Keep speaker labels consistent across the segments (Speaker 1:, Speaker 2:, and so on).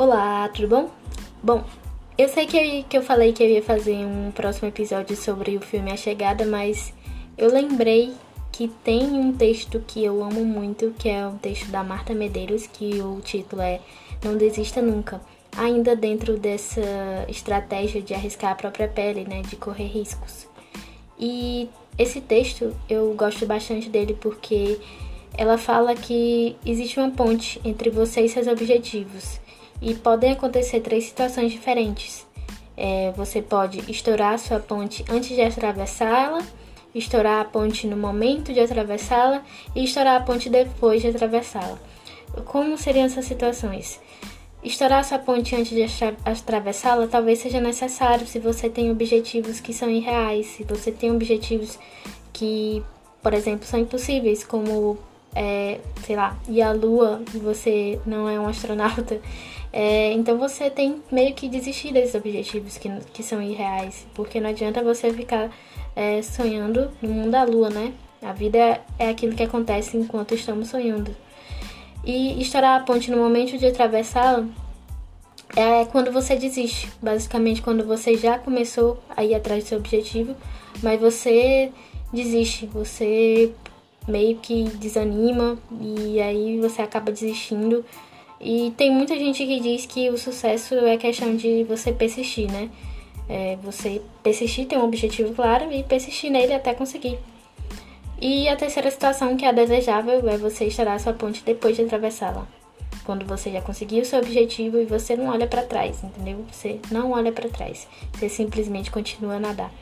Speaker 1: Olá, tudo bom? Bom, eu sei que eu, que eu falei que eu ia fazer um próximo episódio sobre o filme A Chegada, mas eu lembrei que tem um texto que eu amo muito, que é o texto da Marta Medeiros, que o título é Não Desista Nunca. Ainda dentro dessa estratégia de arriscar a própria pele, né, de correr riscos. E esse texto eu gosto bastante dele porque ela fala que existe uma ponte entre você e seus objetivos e podem acontecer três situações diferentes. É, você pode estourar sua ponte antes de atravessá-la, estourar a ponte no momento de atravessá-la e estourar a ponte depois de atravessá-la. Como seriam essas situações? Estourar sua ponte antes de atravessá-la talvez seja necessário se você tem objetivos que são irreais, se você tem objetivos que, por exemplo, são impossíveis, como, é, sei lá, ir à lua e você não é um astronauta. É, então você tem meio que desistir desses objetivos que, que são irreais, porque não adianta você ficar é, sonhando no mundo da lua, né? A vida é, é aquilo que acontece enquanto estamos sonhando. E estourar a ponte no momento de atravessá-la é quando você desiste. Basicamente, quando você já começou a ir atrás do seu objetivo, mas você desiste, você meio que desanima e aí você acaba desistindo. E tem muita gente que diz que o sucesso é questão de você persistir, né? É você persistir, ter um objetivo claro e persistir nele até conseguir. E a terceira situação que é desejável é você estourar sua ponte depois de atravessá-la. Quando você já conseguiu o seu objetivo e você não olha para trás, entendeu? Você não olha para trás. Você simplesmente continua a nadar.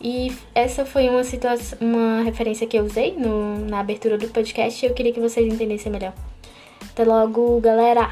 Speaker 1: E essa foi uma situação, uma referência que eu usei no, na abertura do podcast e eu queria que vocês entendessem melhor. Até logo, galera!